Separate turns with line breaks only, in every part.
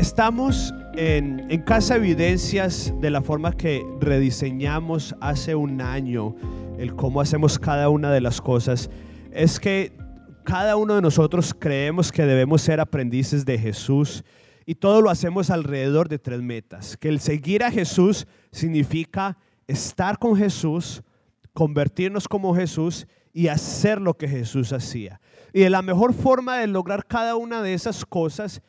Estamos en, en, Casa Evidencias de la forma que rediseñamos hace un año el cómo hacemos cada una de las cosas. Es que cada uno de nosotros creemos que debemos ser aprendices de Jesús y todo lo hacemos alrededor de tres metas. Que el seguir a Jesús significa estar con Jesús, convertirnos como Jesús y hacer lo que Jesús hacía. Y la mejor forma de lograr cada una de esas cosas es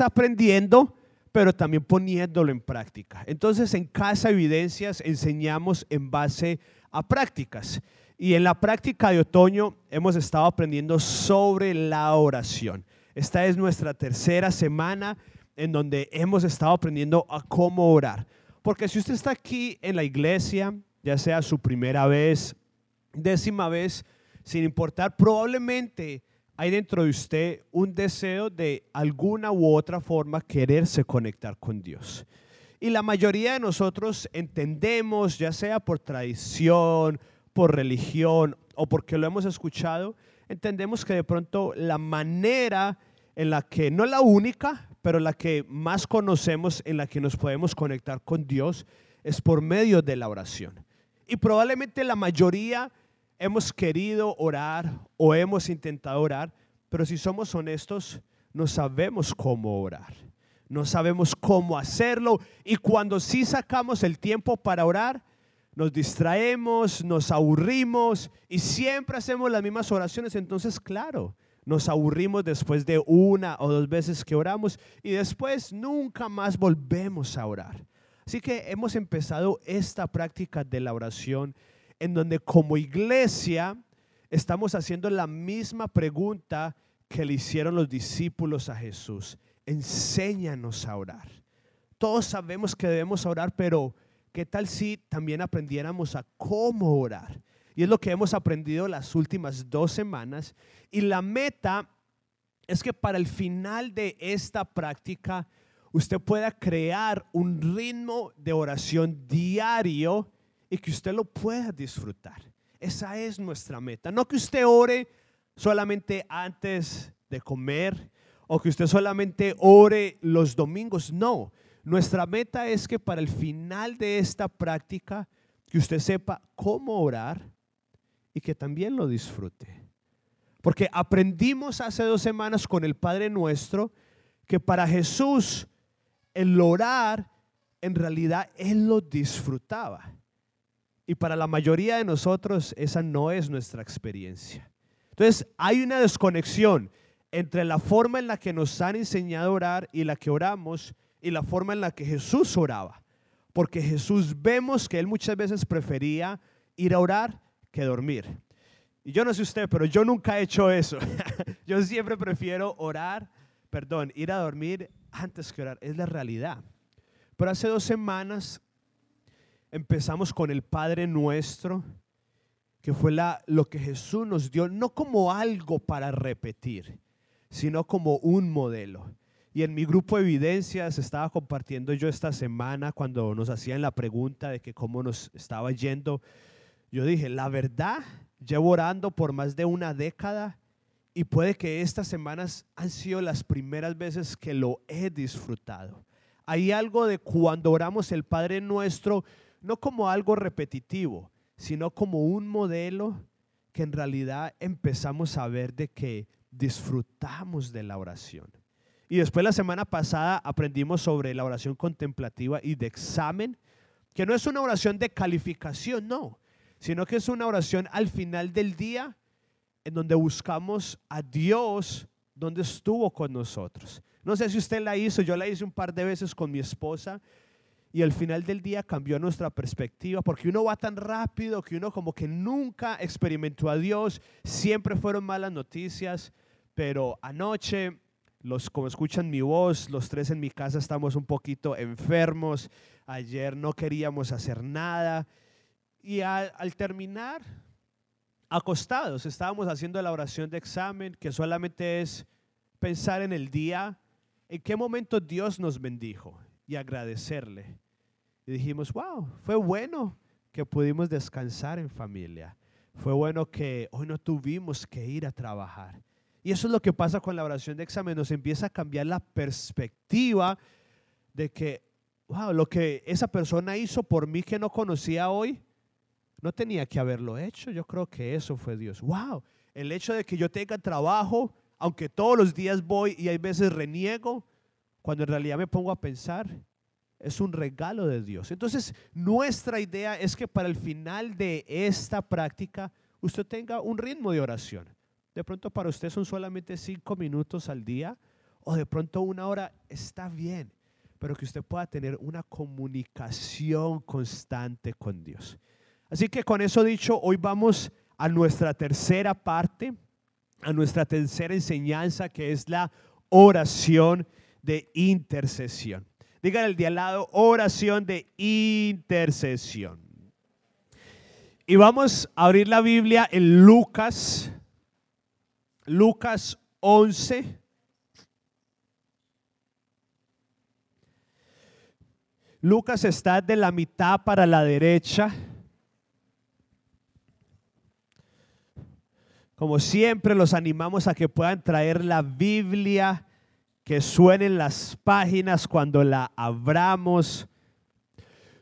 aprendiendo, pero también poniéndolo en práctica. Entonces en Casa Evidencias enseñamos en base a prácticas. Y en la práctica de otoño hemos estado aprendiendo sobre la oración. Esta es nuestra tercera semana en donde hemos estado aprendiendo a cómo orar. Porque si usted está aquí en la iglesia, ya sea su primera vez, décima vez, sin importar, probablemente hay dentro de usted un deseo de alguna u otra forma quererse conectar con Dios. Y la mayoría de nosotros entendemos, ya sea por tradición, por religión o porque lo hemos escuchado, entendemos que de pronto la manera en la que, no la única, pero la que más conocemos, en la que nos podemos conectar con Dios, es por medio de la oración. Y probablemente la mayoría hemos querido orar o hemos intentado orar, pero si somos honestos, no sabemos cómo orar. No sabemos cómo hacerlo. Y cuando sí sacamos el tiempo para orar, nos distraemos, nos aburrimos y siempre hacemos las mismas oraciones. Entonces, claro, nos aburrimos después de una o dos veces que oramos y después nunca más volvemos a orar. Así que hemos empezado esta práctica de la oración en donde como iglesia estamos haciendo la misma pregunta que le hicieron los discípulos a Jesús. Enséñanos a orar. Todos sabemos que debemos orar, pero ¿qué tal si también aprendiéramos a cómo orar? Y es lo que hemos aprendido las últimas dos semanas. Y la meta es que para el final de esta práctica usted pueda crear un ritmo de oración diario y que usted lo pueda disfrutar. Esa es nuestra meta. No que usted ore solamente antes de comer o que usted solamente ore los domingos. No, nuestra meta es que para el final de esta práctica, que usted sepa cómo orar y que también lo disfrute. Porque aprendimos hace dos semanas con el Padre Nuestro que para Jesús el orar en realidad Él lo disfrutaba. Y para la mayoría de nosotros esa no es nuestra experiencia. Entonces hay una desconexión entre la forma en la que nos han enseñado a orar y la que oramos y la forma en la que Jesús oraba. Porque Jesús vemos que Él muchas veces prefería ir a orar que dormir. Y yo no sé usted, pero yo nunca he hecho eso. yo siempre prefiero orar, perdón, ir a dormir antes que orar. Es la realidad. Pero hace dos semanas empezamos con el Padre Nuestro, que fue la, lo que Jesús nos dio, no como algo para repetir, sino como un modelo. Y en mi grupo de evidencias estaba compartiendo yo esta semana cuando nos hacían la pregunta de que cómo nos estaba yendo. Yo dije, la verdad, llevo orando por más de una década y puede que estas semanas han sido las primeras veces que lo he disfrutado. Hay algo de cuando oramos el Padre Nuestro, no como algo repetitivo, sino como un modelo que en realidad empezamos a ver de que disfrutamos de la oración. Y después la semana pasada aprendimos sobre la oración contemplativa y de examen, que no es una oración de calificación, no, sino que es una oración al final del día en donde buscamos a Dios donde estuvo con nosotros. No sé si usted la hizo, yo la hice un par de veces con mi esposa y al final del día cambió nuestra perspectiva, porque uno va tan rápido que uno como que nunca experimentó a Dios, siempre fueron malas noticias, pero anoche, los como escuchan mi voz, los tres en mi casa estamos un poquito enfermos, ayer no queríamos hacer nada y al, al terminar, acostados, estábamos haciendo la oración de examen, que solamente es pensar en el día, en qué momento Dios nos bendijo y agradecerle. Y dijimos, wow, fue bueno que pudimos descansar en familia. Fue bueno que hoy no tuvimos que ir a trabajar. Y eso es lo que pasa con la oración de examen. Nos empieza a cambiar la perspectiva de que, wow, lo que esa persona hizo por mí que no conocía hoy, no tenía que haberlo hecho. Yo creo que eso fue Dios. Wow, el hecho de que yo tenga trabajo, aunque todos los días voy y hay veces reniego, cuando en realidad me pongo a pensar, es un regalo de Dios. Entonces, nuestra idea es que para el final de esta práctica, usted tenga un ritmo de oración. De pronto para usted son solamente cinco minutos al día o de pronto una hora está bien, pero que usted pueda tener una comunicación constante con Dios. Así que con eso dicho, hoy vamos a nuestra tercera parte, a nuestra tercera enseñanza, que es la oración de intercesión. Digan el de al lado, oración de intercesión. Y vamos a abrir la Biblia en Lucas, Lucas 11. Lucas está de la mitad para la derecha. Como siempre, los animamos a que puedan traer la Biblia, que suenen las páginas cuando la abramos.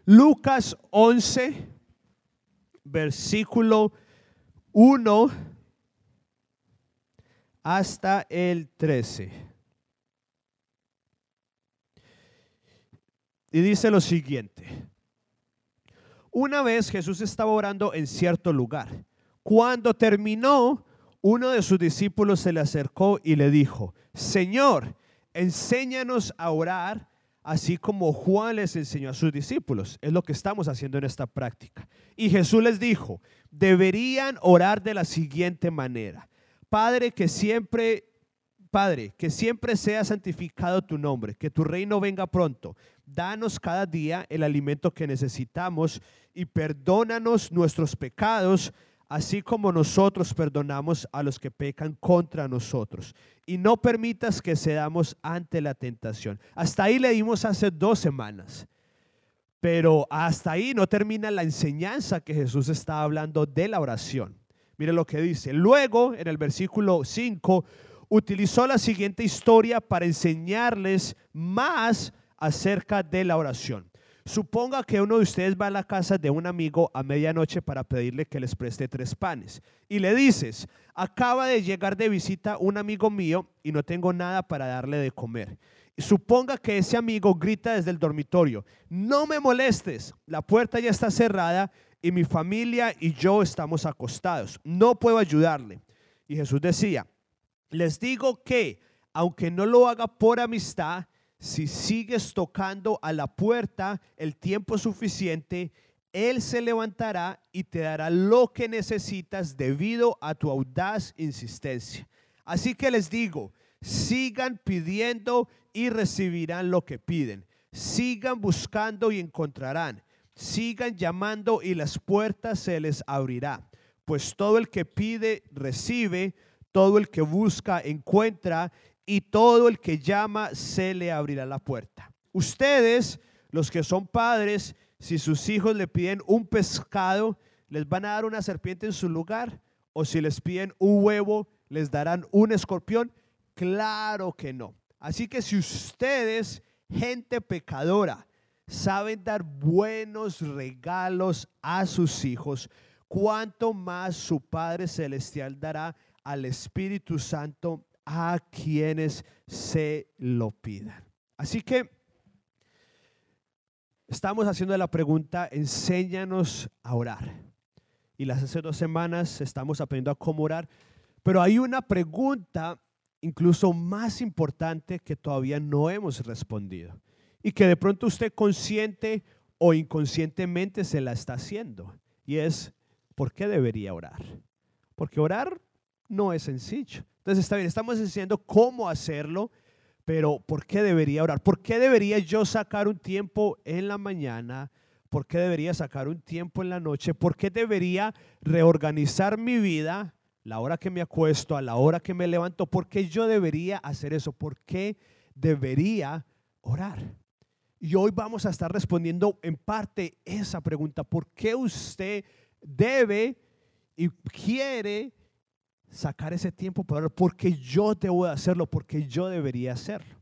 Lucas 11, versículo 1 hasta el 13. Y dice lo siguiente. Una vez Jesús estaba orando en cierto lugar. Cuando terminó, uno de sus discípulos se le acercó y le dijo, Señor, enséñanos a orar así como Juan les enseñó a sus discípulos. Es lo que estamos haciendo en esta práctica. Y Jesús les dijo, deberían orar de la siguiente manera. Padre, que siempre, Padre, que siempre sea santificado tu nombre, que tu reino venga pronto. Danos cada día el alimento que necesitamos y perdónanos nuestros pecados así como nosotros perdonamos a los que pecan contra nosotros. Y no permitas que cedamos ante la tentación. Hasta ahí leímos hace dos semanas. Pero hasta ahí no termina la enseñanza que Jesús está hablando de la oración. Mire lo que dice. Luego, en el versículo 5, utilizó la siguiente historia para enseñarles más acerca de la oración. Suponga que uno de ustedes va a la casa de un amigo a medianoche para pedirle que les preste tres panes. Y le dices, acaba de llegar de visita un amigo mío y no tengo nada para darle de comer. Suponga que ese amigo grita desde el dormitorio, no me molestes, la puerta ya está cerrada y mi familia y yo estamos acostados, no puedo ayudarle. Y Jesús decía, les digo que, aunque no lo haga por amistad, si sigues tocando a la puerta el tiempo suficiente, Él se levantará y te dará lo que necesitas debido a tu audaz insistencia. Así que les digo, sigan pidiendo y recibirán lo que piden. Sigan buscando y encontrarán. Sigan llamando y las puertas se les abrirá. Pues todo el que pide, recibe. Todo el que busca, encuentra y todo el que llama se le abrirá la puerta. Ustedes, los que son padres, si sus hijos le piden un pescado, ¿les van a dar una serpiente en su lugar? ¿O si les piden un huevo, les darán un escorpión? Claro que no. Así que si ustedes, gente pecadora, saben dar buenos regalos a sus hijos, cuánto más su Padre Celestial dará al Espíritu Santo a quienes se lo pidan. Así que estamos haciendo la pregunta, enséñanos a orar. Y las hace dos semanas estamos aprendiendo a cómo orar. Pero hay una pregunta incluso más importante que todavía no hemos respondido. Y que de pronto usted consciente o inconscientemente se la está haciendo. Y es, ¿por qué debería orar? Porque orar no es sencillo. Entonces está bien, estamos diciendo cómo hacerlo, pero ¿por qué debería orar? ¿Por qué debería yo sacar un tiempo en la mañana? ¿Por qué debería sacar un tiempo en la noche? ¿Por qué debería reorganizar mi vida? La hora que me acuesto, a la hora que me levanto, ¿por qué yo debería hacer eso? ¿Por qué debería orar? Y hoy vamos a estar respondiendo en parte esa pregunta. ¿Por qué usted debe y quiere sacar ese tiempo para orar porque yo debo de hacerlo, porque yo debería hacerlo.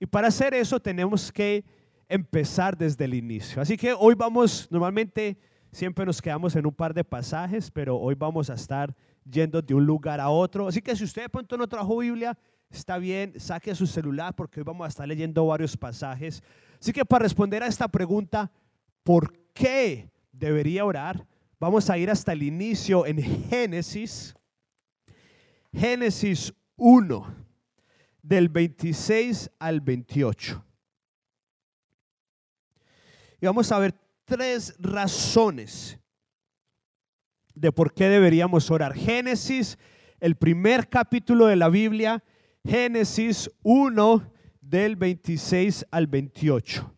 Y para hacer eso tenemos que empezar desde el inicio. Así que hoy vamos, normalmente siempre nos quedamos en un par de pasajes, pero hoy vamos a estar yendo de un lugar a otro. Así que si usted de pronto no trajo Biblia, está bien, saque su celular porque hoy vamos a estar leyendo varios pasajes. Así que para responder a esta pregunta, ¿por qué debería orar? Vamos a ir hasta el inicio en Génesis, Génesis 1, del 26 al 28. Y vamos a ver tres razones de por qué deberíamos orar. Génesis, el primer capítulo de la Biblia, Génesis 1 del 26 al 28.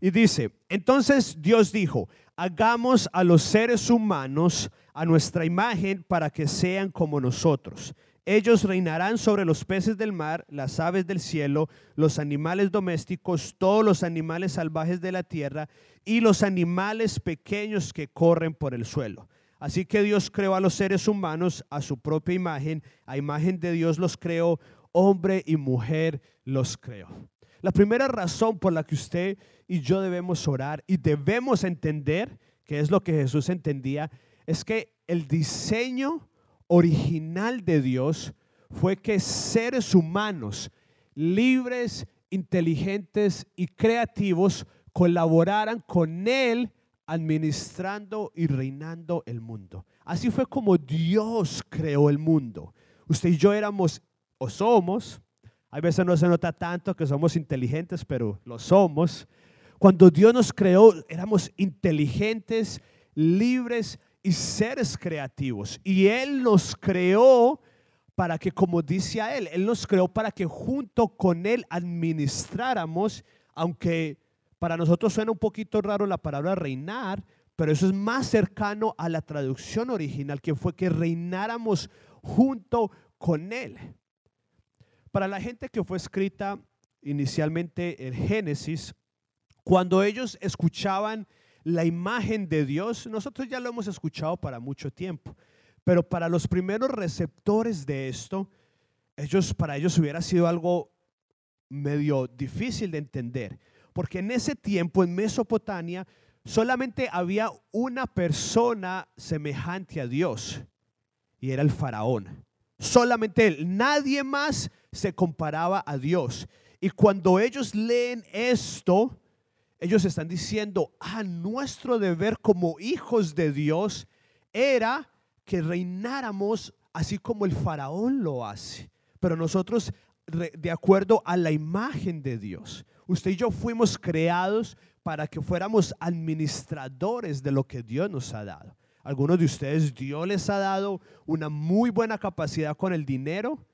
Y dice, entonces Dios dijo, hagamos a los seres humanos a nuestra imagen para que sean como nosotros. Ellos reinarán sobre los peces del mar, las aves del cielo, los animales domésticos, todos los animales salvajes de la tierra y los animales pequeños que corren por el suelo. Así que Dios creó a los seres humanos a su propia imagen, a imagen de Dios los creó, hombre y mujer los creó. La primera razón por la que usted y yo debemos orar y debemos entender, que es lo que Jesús entendía, es que el diseño original de Dios fue que seres humanos libres, inteligentes y creativos colaboraran con Él administrando y reinando el mundo. Así fue como Dios creó el mundo. Usted y yo éramos o somos hay veces no se nota tanto que somos inteligentes, pero lo somos. Cuando Dios nos creó, éramos inteligentes, libres y seres creativos. Y Él nos creó para que, como dice a Él, Él nos creó para que junto con Él administráramos, aunque para nosotros suena un poquito raro la palabra reinar, pero eso es más cercano a la traducción original, que fue que reináramos junto con Él. Para la gente que fue escrita inicialmente en Génesis, cuando ellos escuchaban la imagen de Dios, nosotros ya lo hemos escuchado para mucho tiempo, pero para los primeros receptores de esto, ellos para ellos hubiera sido algo medio difícil de entender, porque en ese tiempo en Mesopotamia solamente había una persona semejante a Dios y era el faraón. Solamente él, nadie más se comparaba a Dios. Y cuando ellos leen esto, ellos están diciendo, ah, nuestro deber como hijos de Dios era que reináramos así como el faraón lo hace. Pero nosotros, de acuerdo a la imagen de Dios, usted y yo fuimos creados para que fuéramos administradores de lo que Dios nos ha dado. Algunos de ustedes Dios les ha dado una muy buena capacidad con el dinero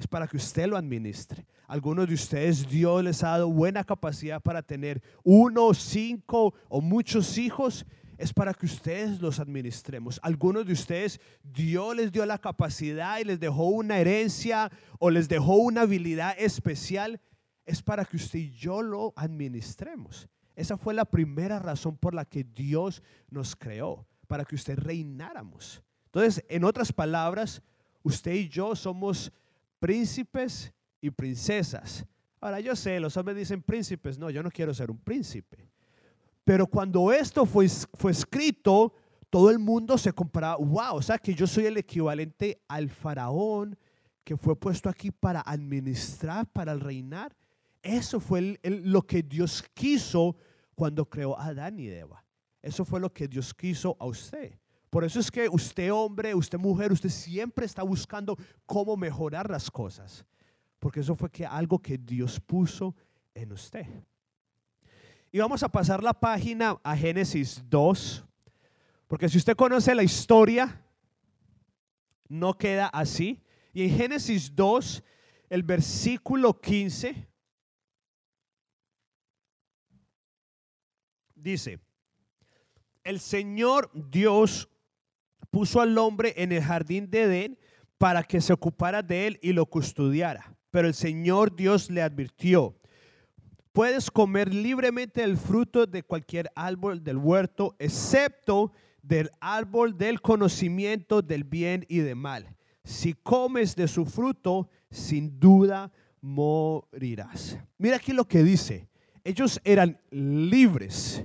es para que usted lo administre. Algunos de ustedes Dios les ha dado buena capacidad para tener uno, cinco o muchos hijos. Es para que ustedes los administremos. Algunos de ustedes Dios les dio la capacidad y les dejó una herencia o les dejó una habilidad especial. Es para que usted y yo lo administremos. Esa fue la primera razón por la que Dios nos creó, para que usted reináramos. Entonces, en otras palabras, usted y yo somos príncipes y princesas. Ahora yo sé, los hombres dicen príncipes, no, yo no quiero ser un príncipe. Pero cuando esto fue, fue escrito, todo el mundo se comparaba, wow, o sea que yo soy el equivalente al faraón que fue puesto aquí para administrar, para reinar. Eso fue lo que Dios quiso cuando creó a Adán y Eva. Eso fue lo que Dios quiso a usted. Por eso es que usted hombre, usted mujer, usted siempre está buscando cómo mejorar las cosas. Porque eso fue que algo que Dios puso en usted. Y vamos a pasar la página a Génesis 2. Porque si usted conoce la historia, no queda así. Y en Génesis 2, el versículo 15, dice, el Señor Dios puso al hombre en el jardín de Edén para que se ocupara de él y lo custodiara. Pero el Señor Dios le advirtió, puedes comer libremente el fruto de cualquier árbol del huerto, excepto del árbol del conocimiento del bien y del mal. Si comes de su fruto, sin duda morirás. Mira aquí lo que dice. Ellos eran libres.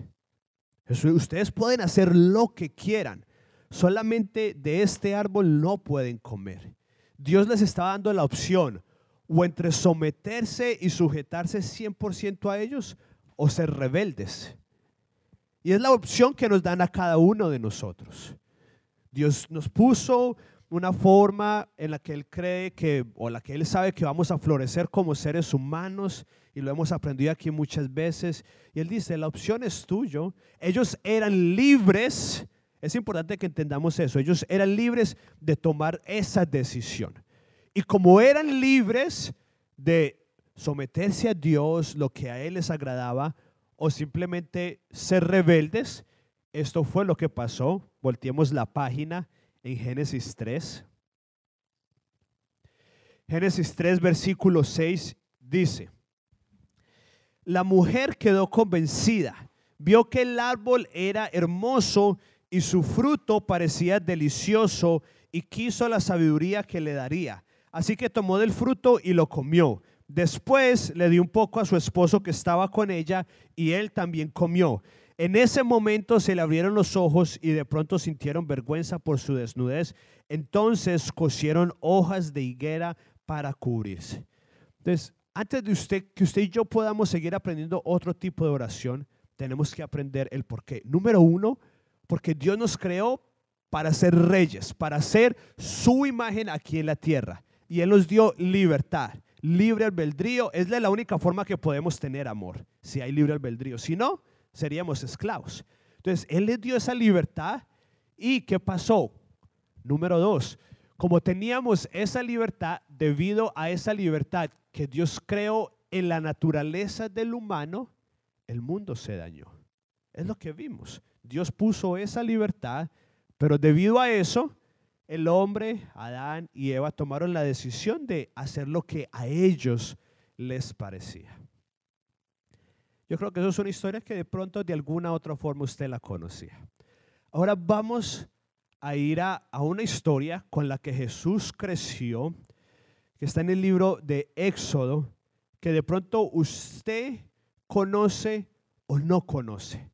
Ustedes pueden hacer lo que quieran. Solamente de este árbol no pueden comer. Dios les estaba dando la opción o entre someterse y sujetarse 100% a ellos o ser rebeldes. Y es la opción que nos dan a cada uno de nosotros. Dios nos puso una forma en la que Él cree que, o la que Él sabe que vamos a florecer como seres humanos, y lo hemos aprendido aquí muchas veces. Y Él dice, la opción es tuyo. Ellos eran libres, es importante que entendamos eso, ellos eran libres de tomar esa decisión. Y como eran libres de someterse a Dios, lo que a Él les agradaba, o simplemente ser rebeldes, esto fue lo que pasó. Volteemos la página en Génesis 3. Génesis 3, versículo 6 dice, la mujer quedó convencida, vio que el árbol era hermoso y su fruto parecía delicioso y quiso la sabiduría que le daría. Así que tomó del fruto y lo comió. Después le dio un poco a su esposo que estaba con ella y él también comió. En ese momento se le abrieron los ojos y de pronto sintieron vergüenza por su desnudez. Entonces cosieron hojas de higuera para cubrirse. Entonces, antes de usted que usted y yo podamos seguir aprendiendo otro tipo de oración, tenemos que aprender el por qué. Número uno, porque Dios nos creó para ser reyes, para ser su imagen aquí en la tierra y Él nos dio libertad, libre albedrío. Es la única forma que podemos tener amor, si hay libre albedrío. Si no, seríamos esclavos. Entonces, Él les dio esa libertad. ¿Y qué pasó? Número dos, como teníamos esa libertad, debido a esa libertad que Dios creó en la naturaleza del humano, el mundo se dañó. Es lo que vimos. Dios puso esa libertad, pero debido a eso, el hombre, Adán y Eva tomaron la decisión de hacer lo que a ellos les parecía. Yo creo que eso es una historia que de pronto de alguna otra forma usted la conocía. Ahora vamos a ir a, a una historia con la que Jesús creció, que está en el libro de Éxodo, que de pronto usted conoce o no conoce.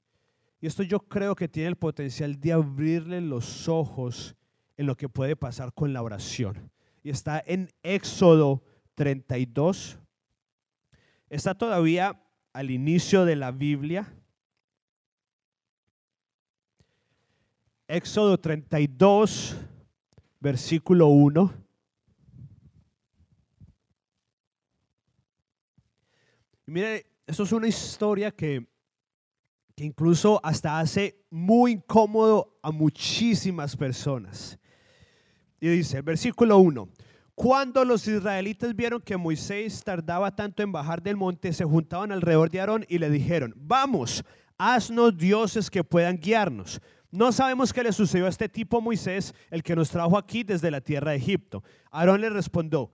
Y esto yo creo que tiene el potencial de abrirle los ojos en lo que puede pasar con la oración. Y está en Éxodo 32. Está todavía al inicio de la Biblia. Éxodo 32, versículo 1. Y mire, eso es una historia que, que incluso hasta hace muy incómodo a muchísimas personas. Y dice, versículo 1, cuando los israelitas vieron que Moisés tardaba tanto en bajar del monte, se juntaban alrededor de Aarón y le dijeron, vamos, haznos dioses que puedan guiarnos. No sabemos qué le sucedió a este tipo Moisés, el que nos trajo aquí desde la tierra de Egipto. Aarón le respondió,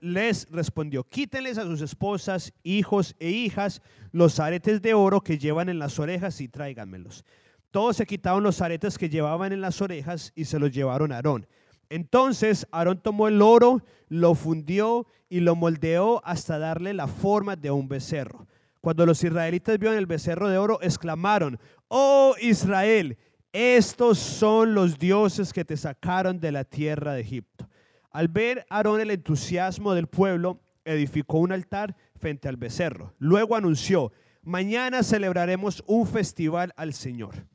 les respondió, quítenles a sus esposas, hijos e hijas los aretes de oro que llevan en las orejas y tráiganmelos. Todos se quitaron los aretes que llevaban en las orejas y se los llevaron a Aarón. Entonces Aarón tomó el oro, lo fundió y lo moldeó hasta darle la forma de un becerro. Cuando los israelitas vieron el becerro de oro, exclamaron, oh Israel, estos son los dioses que te sacaron de la tierra de Egipto. Al ver Aarón el entusiasmo del pueblo, edificó un altar frente al becerro. Luego anunció, mañana celebraremos un festival al Señor.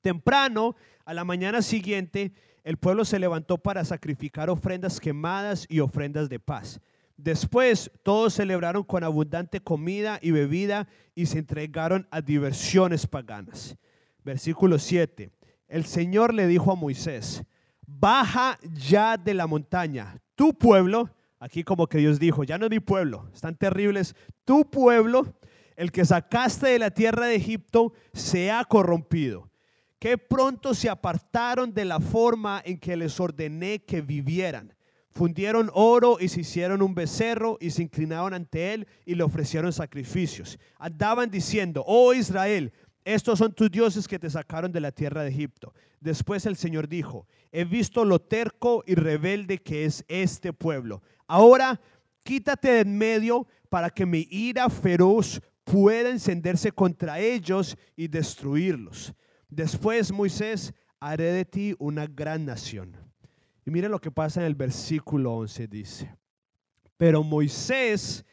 Temprano, a la mañana siguiente, el pueblo se levantó para sacrificar ofrendas quemadas y ofrendas de paz. Después todos celebraron con abundante comida y bebida y se entregaron a diversiones paganas. Versículo 7. El Señor le dijo a Moisés, baja ya de la montaña, tu pueblo, aquí como que Dios dijo, ya no es mi pueblo, están terribles, tu pueblo, el que sacaste de la tierra de Egipto, se ha corrompido que pronto se apartaron de la forma en que les ordené que vivieran. fundieron oro y se hicieron un becerro y se inclinaron ante él y le ofrecieron sacrificios. Andaban diciendo, oh Israel, estos son tus dioses que te sacaron de la tierra de Egipto. Después el Señor dijo, he visto lo terco y rebelde que es este pueblo. Ahora quítate de en medio para que mi ira feroz pueda encenderse contra ellos y destruirlos. Después Moisés, haré de ti una gran nación. Y mire lo que pasa en el versículo 11, dice, pero Moisés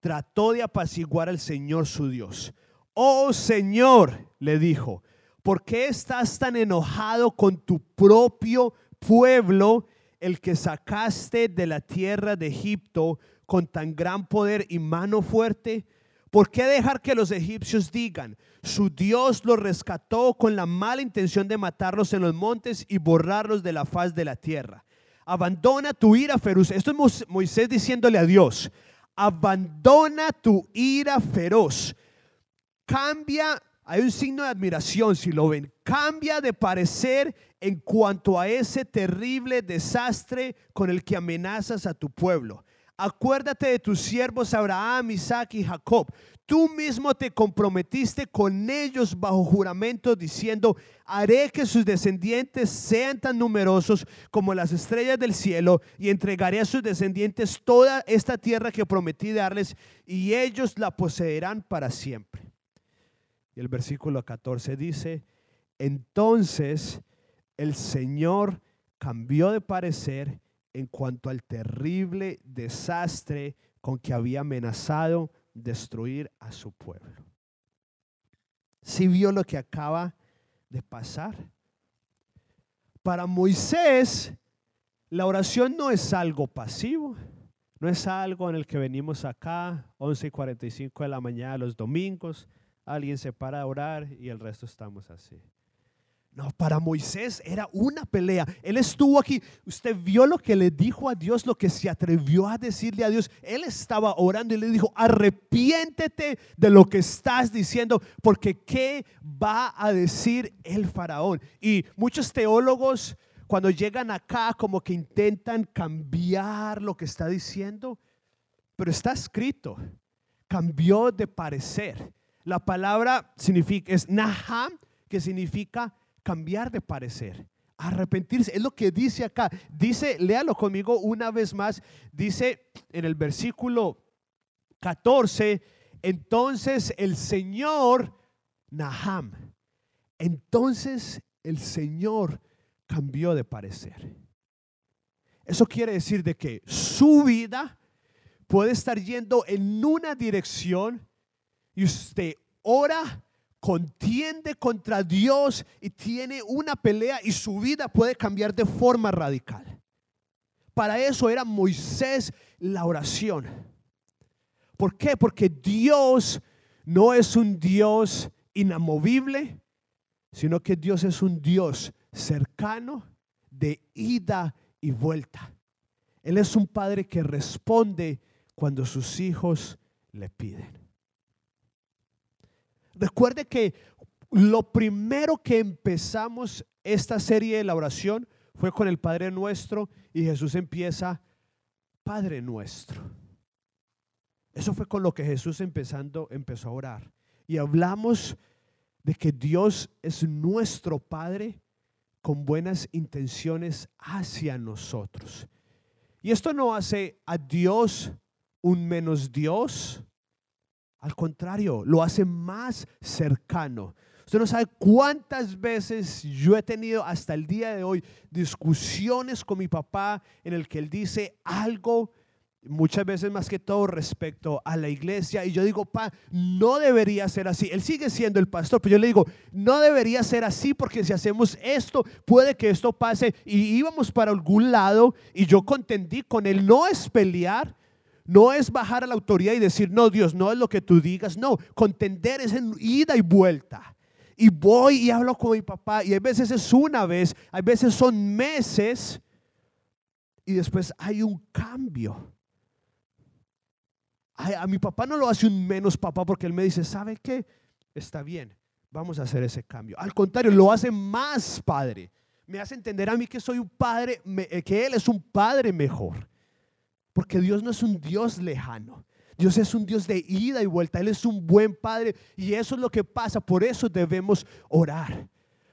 trató de apaciguar al Señor su Dios. Oh Señor, le dijo, ¿por qué estás tan enojado con tu propio pueblo, el que sacaste de la tierra de Egipto con tan gran poder y mano fuerte? ¿Por qué dejar que los egipcios digan, su Dios los rescató con la mala intención de matarlos en los montes y borrarlos de la faz de la tierra? Abandona tu ira feroz. Esto es Moisés diciéndole a Dios, abandona tu ira feroz. Cambia, hay un signo de admiración si lo ven, cambia de parecer en cuanto a ese terrible desastre con el que amenazas a tu pueblo acuérdate de tus siervos Abraham, Isaac y Jacob. Tú mismo te comprometiste con ellos bajo juramento diciendo, haré que sus descendientes sean tan numerosos como las estrellas del cielo y entregaré a sus descendientes toda esta tierra que prometí darles y ellos la poseerán para siempre. Y el versículo 14 dice, entonces el Señor cambió de parecer en cuanto al terrible desastre con que había amenazado destruir a su pueblo. Si vio lo que acaba de pasar. Para Moisés, la oración no es algo pasivo, no es algo en el que venimos acá, 11 y 45 de la mañana los domingos, alguien se para a orar y el resto estamos así. No, para Moisés era una pelea. Él estuvo aquí. Usted vio lo que le dijo a Dios, lo que se atrevió a decirle a Dios. Él estaba orando y le dijo, arrepiéntete de lo que estás diciendo, porque ¿qué va a decir el faraón? Y muchos teólogos cuando llegan acá como que intentan cambiar lo que está diciendo, pero está escrito, cambió de parecer. La palabra significa, es naham, que significa cambiar de parecer, arrepentirse. Es lo que dice acá. Dice, léalo conmigo una vez más. Dice en el versículo 14, entonces el Señor, Naham, entonces el Señor cambió de parecer. Eso quiere decir de que su vida puede estar yendo en una dirección y usted ora contiende contra Dios y tiene una pelea y su vida puede cambiar de forma radical. Para eso era Moisés la oración. ¿Por qué? Porque Dios no es un Dios inamovible, sino que Dios es un Dios cercano de ida y vuelta. Él es un padre que responde cuando sus hijos le piden. Recuerde que lo primero que empezamos esta serie de la oración fue con el Padre Nuestro y Jesús empieza, Padre Nuestro. Eso fue con lo que Jesús empezando, empezó a orar. Y hablamos de que Dios es nuestro Padre con buenas intenciones hacia nosotros. Y esto no hace a Dios un menos Dios, al contrario, lo hace más cercano. Usted no sabe cuántas veces yo he tenido hasta el día de hoy discusiones con mi papá en el que él dice algo, muchas veces más que todo respecto a la iglesia. Y yo digo, pa, no debería ser así. Él sigue siendo el pastor, pero yo le digo, no debería ser así porque si hacemos esto, puede que esto pase. Y íbamos para algún lado y yo contendí con él. No es pelear, no es bajar a la autoridad y decir, no, Dios, no es lo que tú digas. No, contender es en ida y vuelta. Y voy y hablo con mi papá. Y a veces es una vez, a veces son meses. Y después hay un cambio. A, mi papá no lo hace un menos papá porque él me dice, ¿sabe qué? Está bien, vamos a hacer ese cambio. Al contrario, lo hace más padre, me hace entender a mí que soy un padre, eh, que Él es un padre mejor. Porque Dios no es un Dios lejano. Dios es un Dios de ida y vuelta. Él es un buen padre. Y eso es lo que pasa. Por eso debemos orar.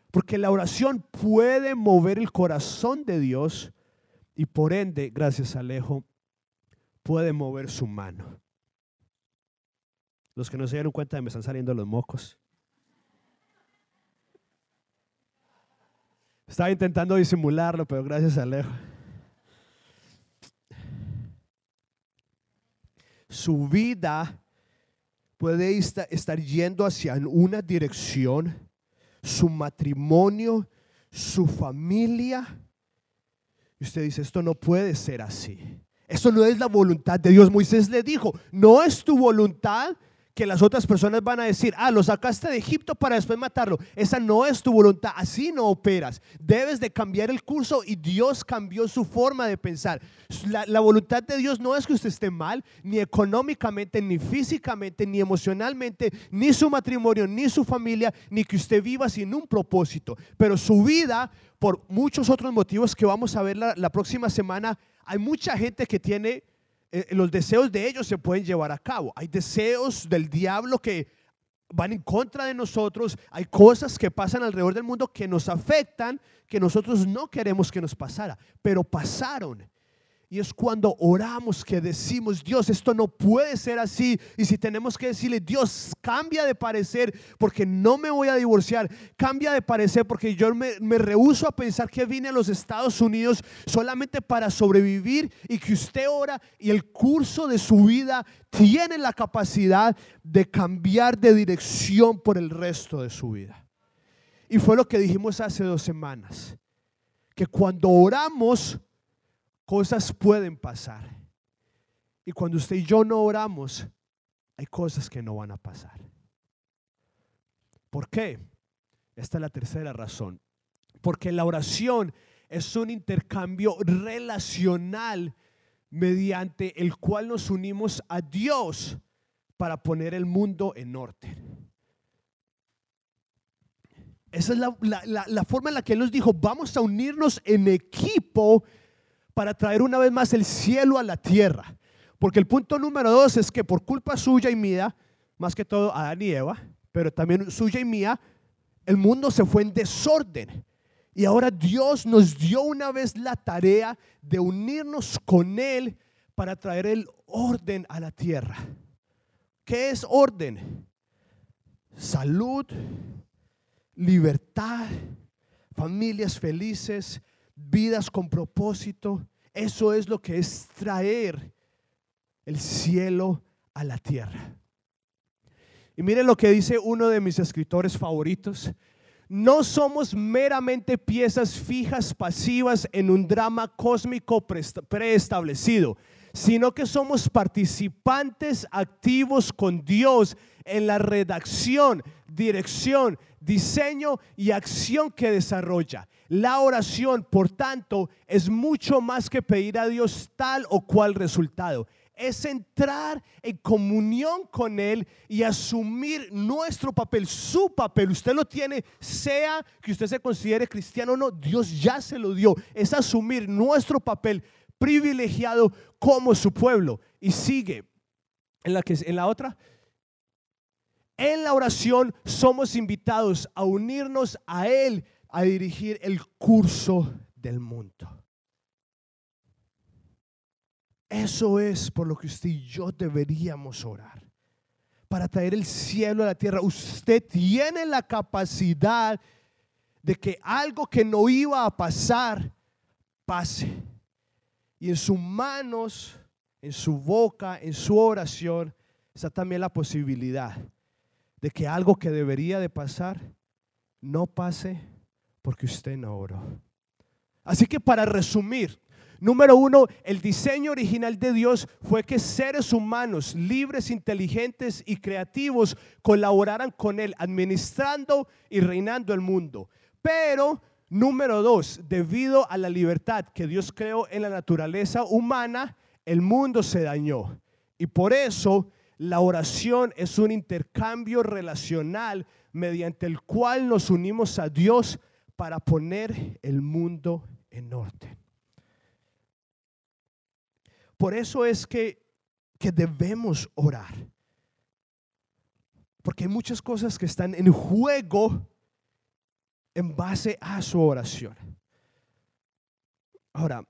Porque la oración puede mover el corazón de Dios. Y por ende, gracias Alejo, puede mover su mano. Los que no se dieron cuenta me están saliendo los mocos. Estaba intentando disimularlo, pero gracias Alejo. Su vida puede estar yendo hacia una dirección, su matrimonio, su familia. Y usted dice, esto no puede ser así. Esto no es la voluntad de Dios. Moisés le dijo, no es tu voluntad que las otras personas van a decir, ah, lo sacaste de Egipto para después matarlo. Esa no es tu voluntad, así no operas. Debes de cambiar el curso y Dios cambió su forma de pensar. La, voluntad de Dios no es que usted esté mal, ni económicamente, ni físicamente, ni emocionalmente, ni su matrimonio, ni su familia, ni que usted viva sin un propósito. Pero su vida, por muchos otros motivos que vamos a ver la, la próxima semana, hay mucha gente que tiene eh, los deseos de ellos se pueden llevar a cabo. Hay deseos del diablo que van en contra de nosotros. Hay cosas que pasan alrededor del mundo que nos afectan, que nosotros no queremos que nos pasara, pero pasaron. Y es cuando oramos que decimos, Dios, esto no puede ser así. Y si tenemos que decirle, Dios, cambia de parecer porque no me voy a divorciar. Cambia de parecer porque yo me, me rehuso a pensar que vine a los Estados Unidos solamente para sobrevivir y que usted ora y el curso de su vida tiene la capacidad de cambiar de dirección por el resto de su vida. Y fue lo que dijimos hace dos semanas. Que cuando oramos, cosas pueden pasar. Y cuando usted y yo no oramos, hay cosas que no van a pasar. ¿Por qué? Esta es la tercera razón. Porque la oración es un intercambio relacional mediante el cual nos unimos a Dios para poner el mundo en orden. Esa es la, forma en la que Él nos dijo, vamos a unirnos en equipo para traer una vez más el cielo a la tierra. Porque el punto número dos es que por culpa suya y mía, más que todo Adán y Eva, pero también suya y mía, el mundo se fue en desorden. Y ahora Dios nos dio una vez la tarea de unirnos con Él para traer el orden a la tierra. ¿Qué es orden? Salud, libertad, familias felices, vidas con propósito. Eso es lo que es traer el cielo a la tierra. Y miren lo que dice uno de mis escritores favoritos. No somos meramente piezas fijas, pasivas en un drama cósmico preestablecido, sino que somos participantes activos con Dios en la redacción, dirección, diseño y acción que desarrolla. La oración, por tanto, es mucho más que pedir a Dios tal o cual resultado. Es entrar en comunión con Él y asumir nuestro papel, su papel. Usted lo tiene, sea que usted se considere cristiano o no, Dios ya se lo dio. Es asumir nuestro papel privilegiado como su pueblo. Y sigue en la, que, en la otra. En la oración somos invitados a unirnos a Él a dirigir el curso del mundo. Eso es por lo que usted y yo deberíamos orar. Para traer el cielo a la tierra. Usted tiene la capacidad de que algo que no iba a pasar, pase. Y en sus manos, en su boca, en su oración, está también la posibilidad de que algo que debería de pasar, no pase porque usted no oró. Así que para resumir, número uno, el diseño original de Dios fue que seres humanos libres, inteligentes y creativos colaboraran con Él, administrando y reinando el mundo. Pero, número dos, debido a la libertad que Dios creó en la naturaleza humana, el mundo se dañó. Y por eso la oración es un intercambio relacional mediante el cual nos unimos a Dios para poner el mundo en orden. Por eso es que, que debemos orar. Porque hay muchas cosas que están en juego en base a su oración. Ahora,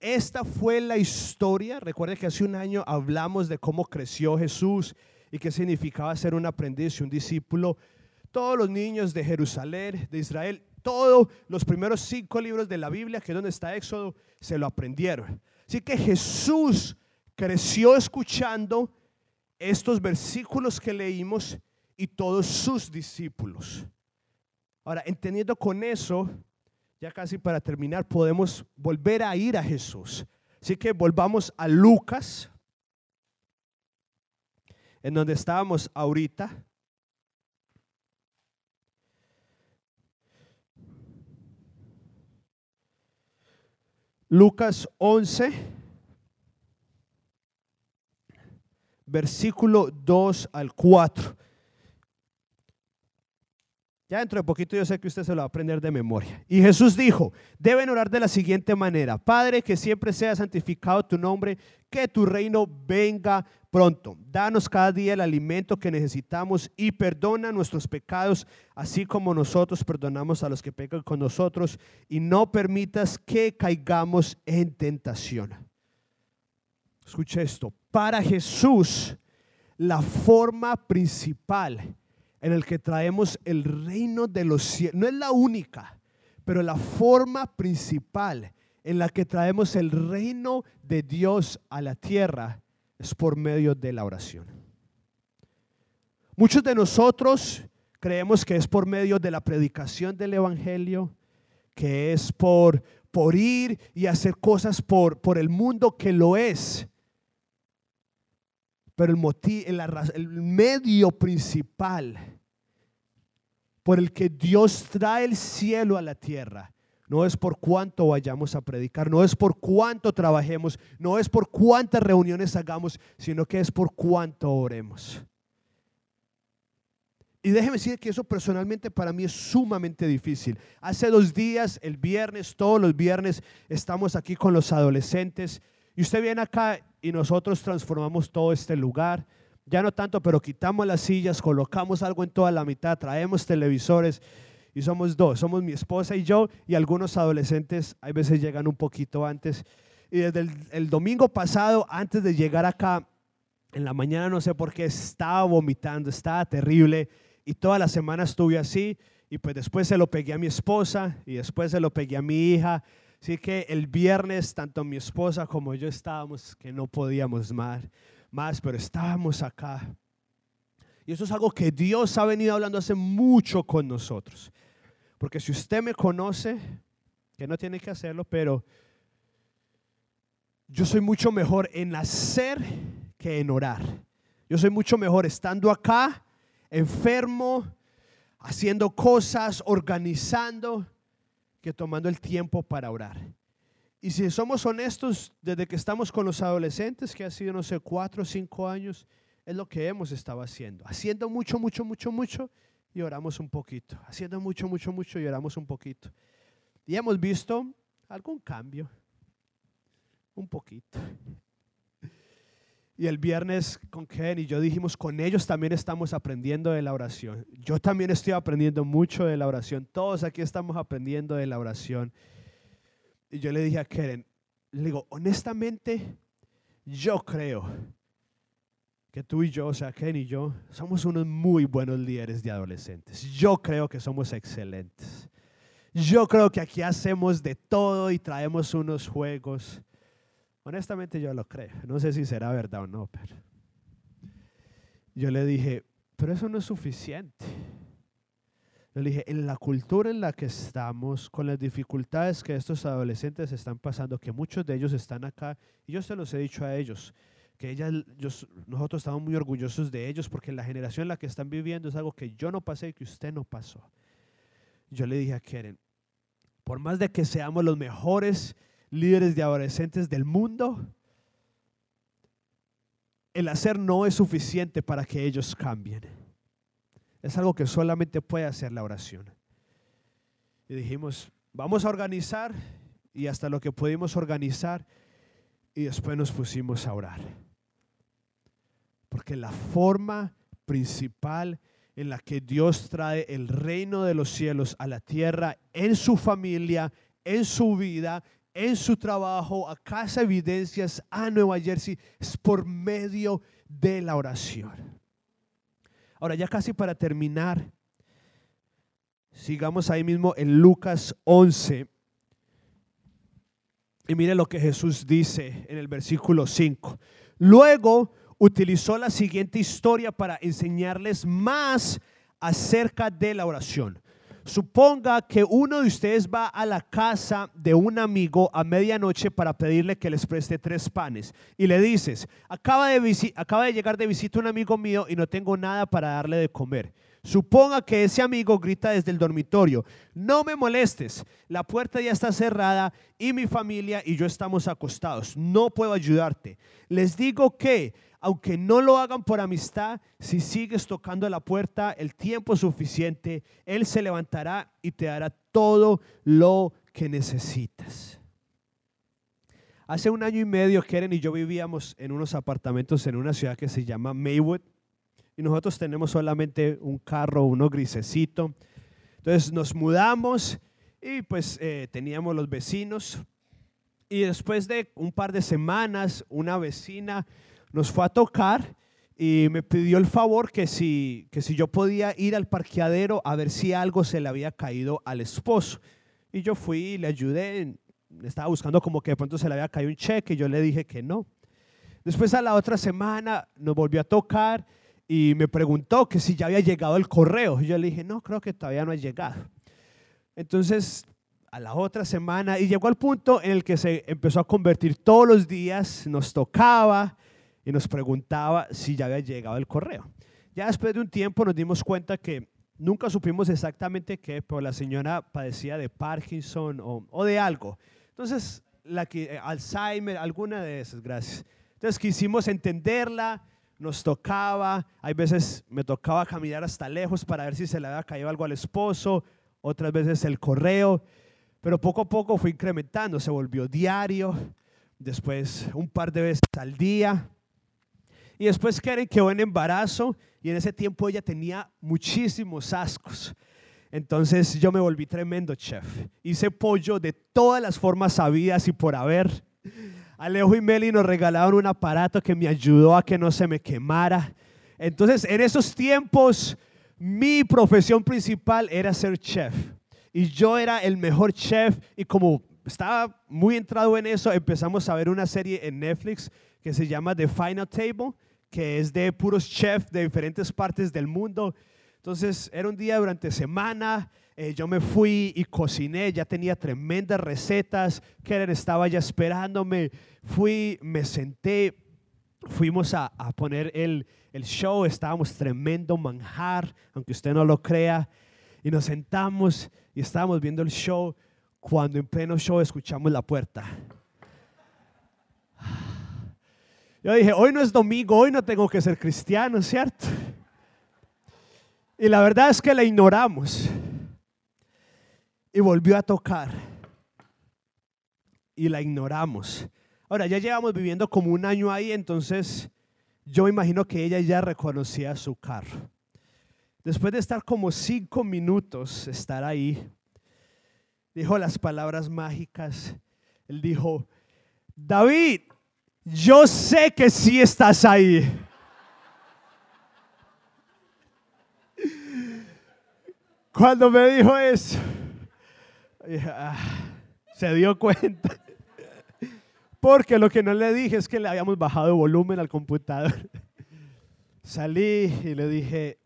esta fue la historia. Recuerde que hace un año hablamos de cómo creció Jesús y qué significaba ser un aprendiz y un discípulo. Todos los niños de Jerusalén, de Israel, todos los primeros cinco libros de la Biblia, que es donde está Éxodo, se lo aprendieron. Así que Jesús creció escuchando estos versículos que leímos y todos sus discípulos. Ahora, entendiendo con eso, ya casi para terminar, podemos volver a ir a Jesús. Así que volvamos a Lucas, en donde estábamos ahorita. Lucas 11, versículo 2 al 4. Ya dentro de poquito yo sé que usted se lo va a aprender de memoria. Y Jesús dijo, deben orar de la siguiente manera, Padre, que siempre sea santificado tu nombre, que tu reino venga pronto. Danos cada día el alimento que necesitamos y perdona nuestros pecados, así como nosotros perdonamos a los que pecan con nosotros, y no permitas que caigamos en tentación. Escuche esto, para Jesús la forma principal en el que traemos el reino de los cielos. No es la única, pero la forma principal en la que traemos el reino de Dios a la tierra es por medio de la oración. Muchos de nosotros creemos que es por medio de la predicación del Evangelio, que es por, por ir y hacer cosas por, por el mundo que lo es. Pero el, motivo, el medio principal por el que Dios trae el cielo a la tierra no es por cuánto vayamos a predicar, no es por cuánto trabajemos, no es por cuántas reuniones hagamos, sino que es por cuánto oremos. Y déjeme decir que eso personalmente para mí es sumamente difícil. Hace dos días, el viernes, todos los viernes, estamos aquí con los adolescentes y usted viene acá y nosotros transformamos todo este lugar. Ya no tanto, pero quitamos las sillas, colocamos algo en toda la mitad, traemos televisores y somos dos, somos mi esposa y yo y algunos adolescentes, hay veces llegan un poquito antes. Y desde el, domingo pasado, antes de llegar acá, en la mañana no sé por qué estaba vomitando, estaba terrible y toda la semana estuve así y pues después se lo pegué a mi esposa y después se lo pegué a mi hija. Así que el viernes tanto mi esposa como yo estábamos que no podíamos más, más pero estábamos acá. Y eso es algo que Dios ha venido hablando hace mucho con nosotros. Porque si usted me conoce, que no tiene que hacerlo, pero yo soy mucho mejor en hacer que en orar. Yo soy mucho mejor estando acá, enfermo, haciendo cosas, organizando, que tomando el tiempo para orar. Y si somos honestos, desde que estamos con los adolescentes, que ha sido, no sé, cuatro o cinco años, es lo que hemos estado haciendo. Haciendo mucho, mucho, mucho, mucho y oramos un poquito. Haciendo mucho, mucho, mucho y oramos un poquito. Y hemos visto algún cambio. Un poquito. Y el viernes con Ken y yo dijimos, con ellos también estamos aprendiendo de la oración. Yo también estoy aprendiendo mucho de la oración. Todos aquí estamos aprendiendo de la oración. Y yo le dije a Keren, le digo, honestamente, yo creo que tú y yo, o sea, Ken y yo, somos unos muy buenos líderes de adolescentes. Yo creo que somos excelentes. Yo creo que aquí hacemos de todo y traemos unos juegos. Honestamente yo lo creo. No sé si será verdad o no, pero yo le dije, pero eso no es suficiente. Yo le dije, en la cultura en la que estamos, con las dificultades que estos adolescentes están pasando, que muchos de ellos están acá, y yo se los he dicho a ellos, que ella, nosotros estamos muy orgullosos de ellos porque la generación en la que están viviendo es algo que yo no pasé y que usted no pasó. Yo le dije a Keren, por más de que seamos los mejores líderes de adolescentes del mundo, el hacer no es suficiente para que ellos cambien. Es algo que solamente puede hacer la oración. Y dijimos, vamos a organizar y hasta lo que pudimos organizar y después nos pusimos a orar. Porque la forma principal en la que Dios trae el reino de los cielos a la tierra en su familia, en su vida, en su trabajo, a Casa Evidencias, a Nueva Jersey, es por medio de la oración. Ahora, ya casi para terminar, sigamos ahí mismo en Lucas 11. Y mire lo que Jesús dice en el versículo 5. Luego utilizó la siguiente historia para enseñarles más acerca de la oración. Suponga que uno de ustedes va a la casa de un amigo a medianoche para pedirle que les preste tres panes y le dices, acaba de, acaba de llegar de visita un amigo mío y no tengo nada para darle de comer. Suponga que ese amigo grita desde el dormitorio, no me molestes, la puerta ya está cerrada y mi familia y yo estamos acostados, no puedo ayudarte. Les digo que aunque no lo hagan por amistad, si sigues tocando la puerta el tiempo suficiente, Él se levantará y te dará todo lo que necesitas. Hace un año y medio, Keren y yo vivíamos en unos apartamentos en una ciudad que se llama Maywood y nosotros tenemos solamente un carro, uno grisecito. Entonces nos mudamos y pues eh, teníamos los vecinos y después de un par de semanas, una vecina nos fue a tocar y me pidió el favor que si, que si yo podía ir al parqueadero a ver si algo se le había caído al esposo. Y yo fui y le ayudé, estaba buscando como que de pronto se le había caído un cheque y yo le dije que no. Después a la otra semana nos volvió a tocar y me preguntó que si ya había llegado el correo. Yo le dije, no, creo que todavía no ha llegado. Entonces, a la otra semana, y llegó al punto en el que se empezó a convertir todos los días, nos tocaba, y nos preguntaba si ya había llegado el correo. Ya después de un tiempo nos dimos cuenta que nunca supimos exactamente qué, pero la señora padecía de Parkinson o, de algo. Entonces, la eh, Alzheimer, alguna de esas, gracias. Entonces quisimos entenderla, nos tocaba, hay veces me tocaba caminar hasta lejos para ver si se le había caído algo al esposo, otras veces el correo, pero poco a poco fue incrementando, se volvió diario, después un par de veces al día, y después Karen quedó en embarazo y en ese tiempo ella tenía muchísimos ascos. Entonces yo me volví tremendo chef. Hice pollo de todas las formas sabidas y por haber. Alejo y Meli nos regalaron un aparato que me ayudó a que no se me quemara. Entonces en esos tiempos mi profesión principal era ser chef. Y yo era el mejor chef y como estaba muy entrado en eso, empezamos a ver una serie en Netflix que se llama The Final Table, que es de puros chefs de diferentes partes del mundo. Entonces era un día durante semana, eh, yo me fui y cociné, ya tenía tremendas recetas, Karen estaba ya esperándome, fui, me senté, fuimos a, a poner el, el show, estábamos tremendo manjar, aunque usted no lo crea, y nos sentamos y estábamos viendo el show cuando en pleno show escuchamos la puerta. Yo dije, hoy no es domingo, hoy no tengo que ser cristiano, ¿cierto? Y la verdad es que la ignoramos. Y volvió a tocar. Y la ignoramos. Ahora, ya llevamos viviendo como un año ahí, entonces yo imagino que ella ya reconocía su carro. Después de estar como cinco minutos, estar ahí, dijo las palabras mágicas. Él dijo, David, yo sé que sí estás ahí. Cuando me dijo eso, se dio cuenta. Porque lo que no le dije es que le habíamos bajado volumen al computador. Salí y le dije,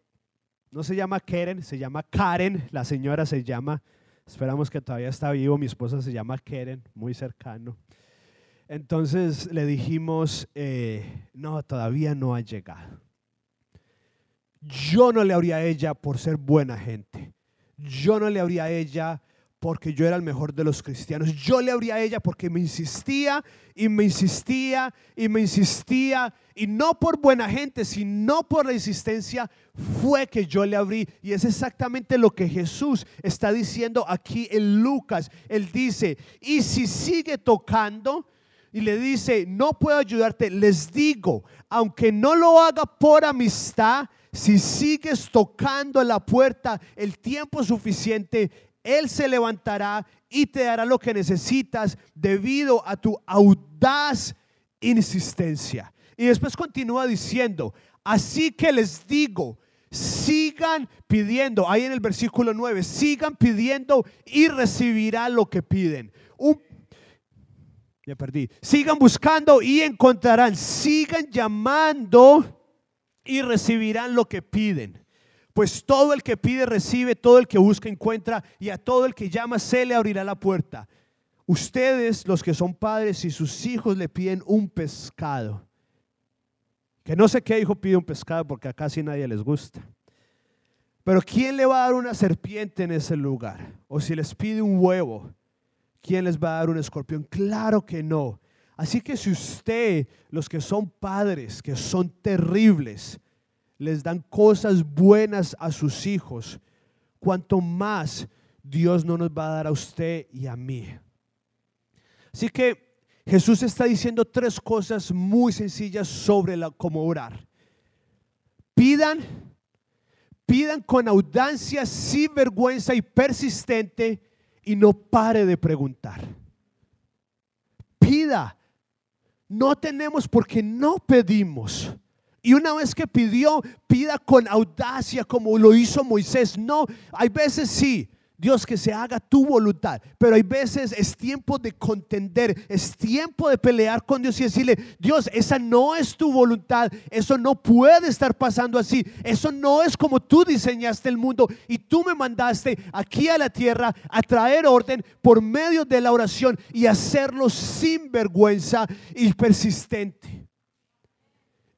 no se llama Karen, se llama Karen, la señora se llama, esperamos que todavía está vivo, mi esposa se llama Karen, muy cercano. Entonces le dijimos, eh, no, todavía no ha llegado. Yo no le habría a ella por ser buena gente. Yo no le habría a ella porque yo era el mejor de los cristianos. Yo le abría a ella porque me insistía y me insistía y me insistía. Y no por buena gente, sino por la insistencia fue que yo le abrí. Y es exactamente lo que Jesús está diciendo aquí en Lucas. Él dice, y si sigue tocando y le dice, no puedo ayudarte, les digo, aunque no lo haga por amistad, si sigues tocando la puerta el tiempo suficiente, Él se levantará y te dará lo que necesitas debido a tu audaz insistencia. Y después continúa diciendo, así que les digo, sigan pidiendo, ahí en el versículo 9, sigan pidiendo y recibirán lo que piden. ya perdí. Sigan buscando y encontrarán. Sigan llamando y recibirán lo que piden. Pues todo el que pide recibe, todo el que busca encuentra y a todo el que llama se le abrirá la puerta. Ustedes, los que son padres, y sus hijos le piden un pescado, que no sé qué hijo pide un pescado porque a casi nadie les gusta. Pero ¿quién le va a dar una serpiente en ese lugar? O si les pide un huevo, ¿quién les va a dar un escorpión? Claro que no. Así que si usted, los que son padres, que son terribles, les dan cosas buenas a sus hijos, cuanto más Dios no nos va a dar a usted y a mí. Así que Jesús está diciendo tres cosas muy sencillas sobre la, cómo orar. Pidan, pidan con audacia, sin vergüenza y persistente y no pare de preguntar. Pida no tenemos porque no pedimos. Y una vez que pidió, pida con audacia como lo hizo Moisés. No, hay veces sí, Dios que se haga tu voluntad. Pero hay veces es tiempo de contender, es tiempo de pelear con Dios y decirle, Dios, esa no es tu voluntad, eso no puede estar pasando así, eso no es como tú diseñaste el mundo y tú me mandaste aquí a la tierra a traer orden por medio de la oración y hacerlo sin vergüenza y persistente.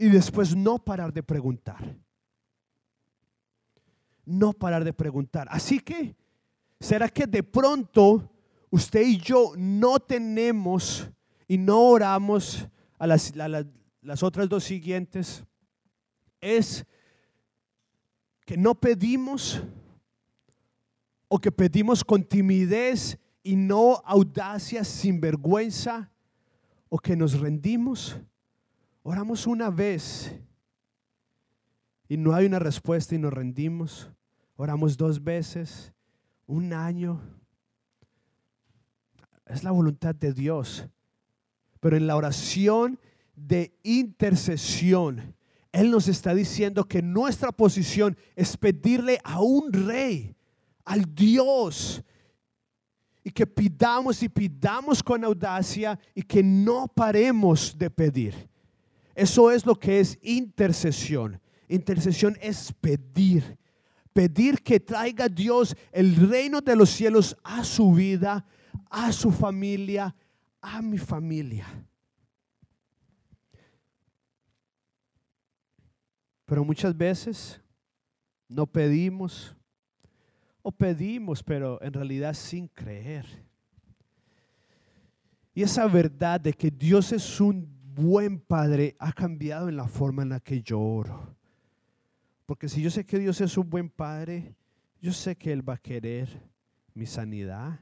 Y después no parar de preguntar. No parar de preguntar. Así que ¿Será que de pronto usted y yo no tenemos y no oramos a las, las otras dos siguientes? Es que no pedimos o que pedimos con timidez y no audacia, sin vergüenza, o que nos rendimos. Oramos una vez y no hay una respuesta y nos rendimos. Oramos dos veces un año. Es la voluntad de Dios. Pero en la oración de intercesión, Él nos está diciendo que nuestra posición es pedirle a un rey, al Dios, y que pidamos y pidamos con audacia y que no paremos de pedir. Eso es lo que es intercesión. Intercesión es pedir pedir que traiga Dios el reino de los cielos a su vida, a su familia, a mi familia. Pero muchas veces no pedimos o pedimos, pero en realidad sin creer. Y esa verdad de que Dios es un buen Padre ha cambiado en la forma en la que yo oro. Porque si yo sé que Dios es un buen padre, yo sé que Él va a querer mi sanidad.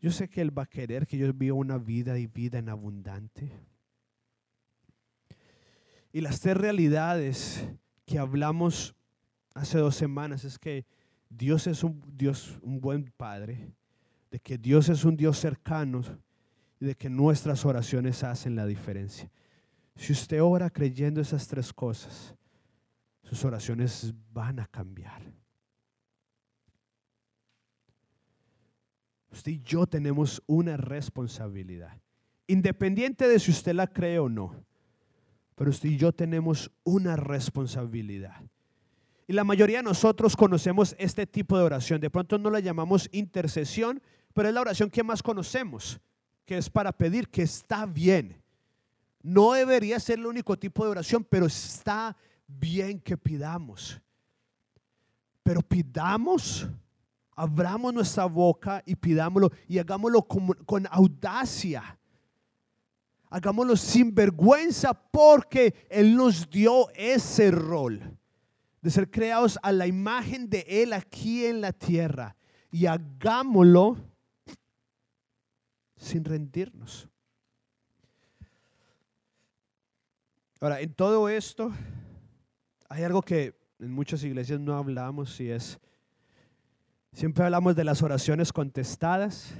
Yo sé que Él va a querer que yo viva una vida y vida en abundante. Y las tres realidades que hablamos hace dos semanas es que Dios es un Dios, un buen Padre, de que Dios es un Dios cercano y de que nuestras oraciones hacen la diferencia. Si usted ora creyendo esas tres cosas, sus oraciones van a cambiar. Usted y yo tenemos una responsabilidad, independiente de si usted la cree o no, pero usted y yo tenemos una responsabilidad. Y la mayoría de nosotros conocemos este tipo de oración. De pronto no la llamamos intercesión, pero es la oración que más conocemos, que es para pedir que está bien. No debería ser el único tipo de oración, pero está bien que pidamos. Pero pidamos abramos nuestra boca y pidámoslo y hagámoslo con, con audacia. Hagámoslo sin vergüenza porque Él nos dio ese rol de ser creados a la imagen de Él aquí en la tierra. Y hagámoslo sin rendirnos. Ahora, en todo esto hay algo que en muchas iglesias no hablamos y es, siempre hablamos de las oraciones contestadas.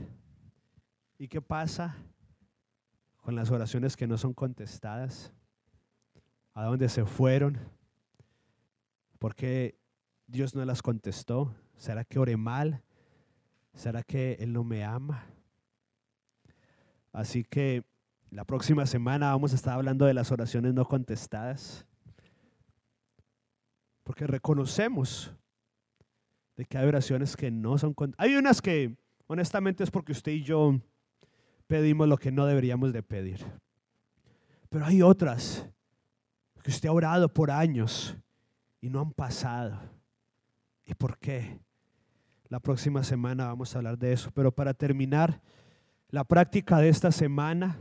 ¿Y qué pasa con las oraciones que no son contestadas? ¿A dónde se fueron? ¿Por qué Dios no las contestó? ¿Será que oré mal? ¿Será que Él no me ama? Así que la próxima semana vamos a estar hablando de las oraciones no contestadas. Porque reconocemos de que hay oraciones que no son contestadas. Hay unas que honestamente es porque usted y yo pedimos lo que no deberíamos de pedir. Pero hay otras que usted ha orado por años y no han pasado. ¿Y por qué? La próxima semana vamos a hablar de eso. Pero para terminar la práctica de esta semana,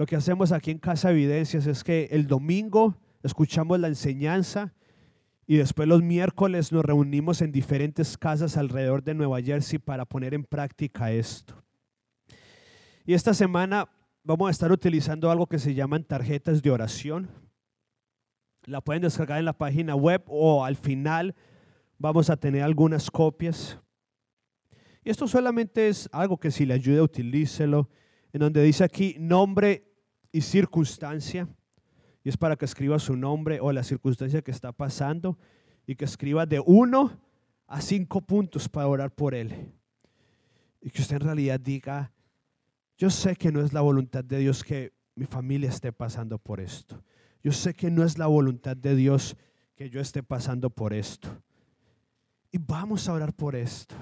lo que hacemos aquí en Casa Evidencias es que el domingo escuchamos la enseñanza y después los miércoles nos reunimos en diferentes casas alrededor de Nueva Jersey para poner en práctica esto. Y esta semana vamos a estar utilizando algo que se llaman tarjetas de oración. La pueden descargar en la página web o al final vamos a tener algunas copias. Y esto solamente es algo que si le ayuda, utilícelo. En donde dice aquí nombre y circunstancia. Y es para que escriba su nombre o la circunstancia que está pasando y que escriba de uno a cinco puntos para orar por él. Y que usted en realidad diga, yo sé que no es la voluntad de Dios que mi familia esté pasando por esto. Yo sé que no es la voluntad de Dios que yo esté pasando por esto. Y vamos a orar por esto.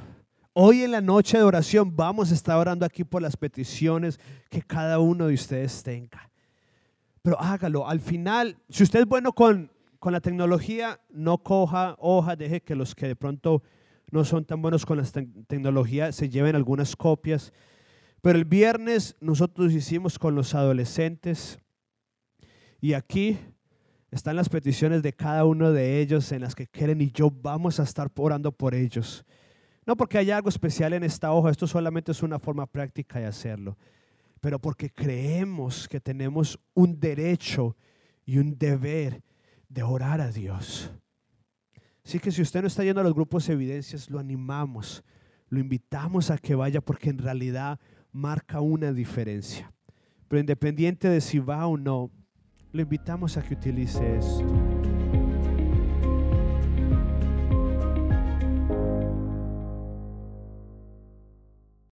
Hoy en la noche de oración vamos a estar orando aquí por las peticiones que cada uno de ustedes tenga. Pero hágalo. Al final, si usted es bueno con, con la tecnología, no coja hoja, deje que los que de pronto no son tan buenos con la tecnología se lleven algunas copias. Pero el viernes nosotros hicimos con los adolescentes y aquí están las peticiones de cada uno de ellos en las que quieren y yo vamos a estar orando por ellos. No porque haya algo especial en esta hoja, esto solamente es una forma práctica de hacerlo, pero porque creemos que tenemos un derecho y un deber de orar a Dios. Así que si usted no está yendo a los grupos de evidencias, lo animamos, lo invitamos a que vaya porque en realidad marca una diferencia. Pero independiente de si va o no, lo invitamos a que utilice esto.